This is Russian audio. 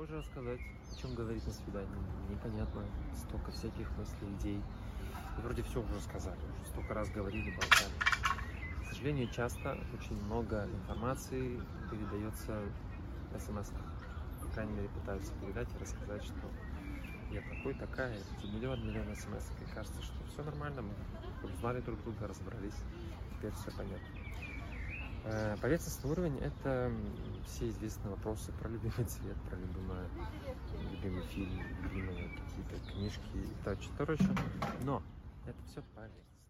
уже рассказать, о чем говорить на свидании. Непонятно, столько всяких мыслей, идей. И вроде все уже сказали, уже столько раз говорили, болтали. К сожалению, часто очень много информации передается в смс -ках. По крайней мере, пытаются передать и рассказать, что я такой, такая, миллион, миллион смс И кажется, что все нормально, мы узнали друг друга, разобрались, теперь все понятно. Э, Поверхностный уровень – это все известные вопросы про любимый цвет, про любимый, любимый фильм, любимые какие-то книжки и что еще. Но это все поверхностно.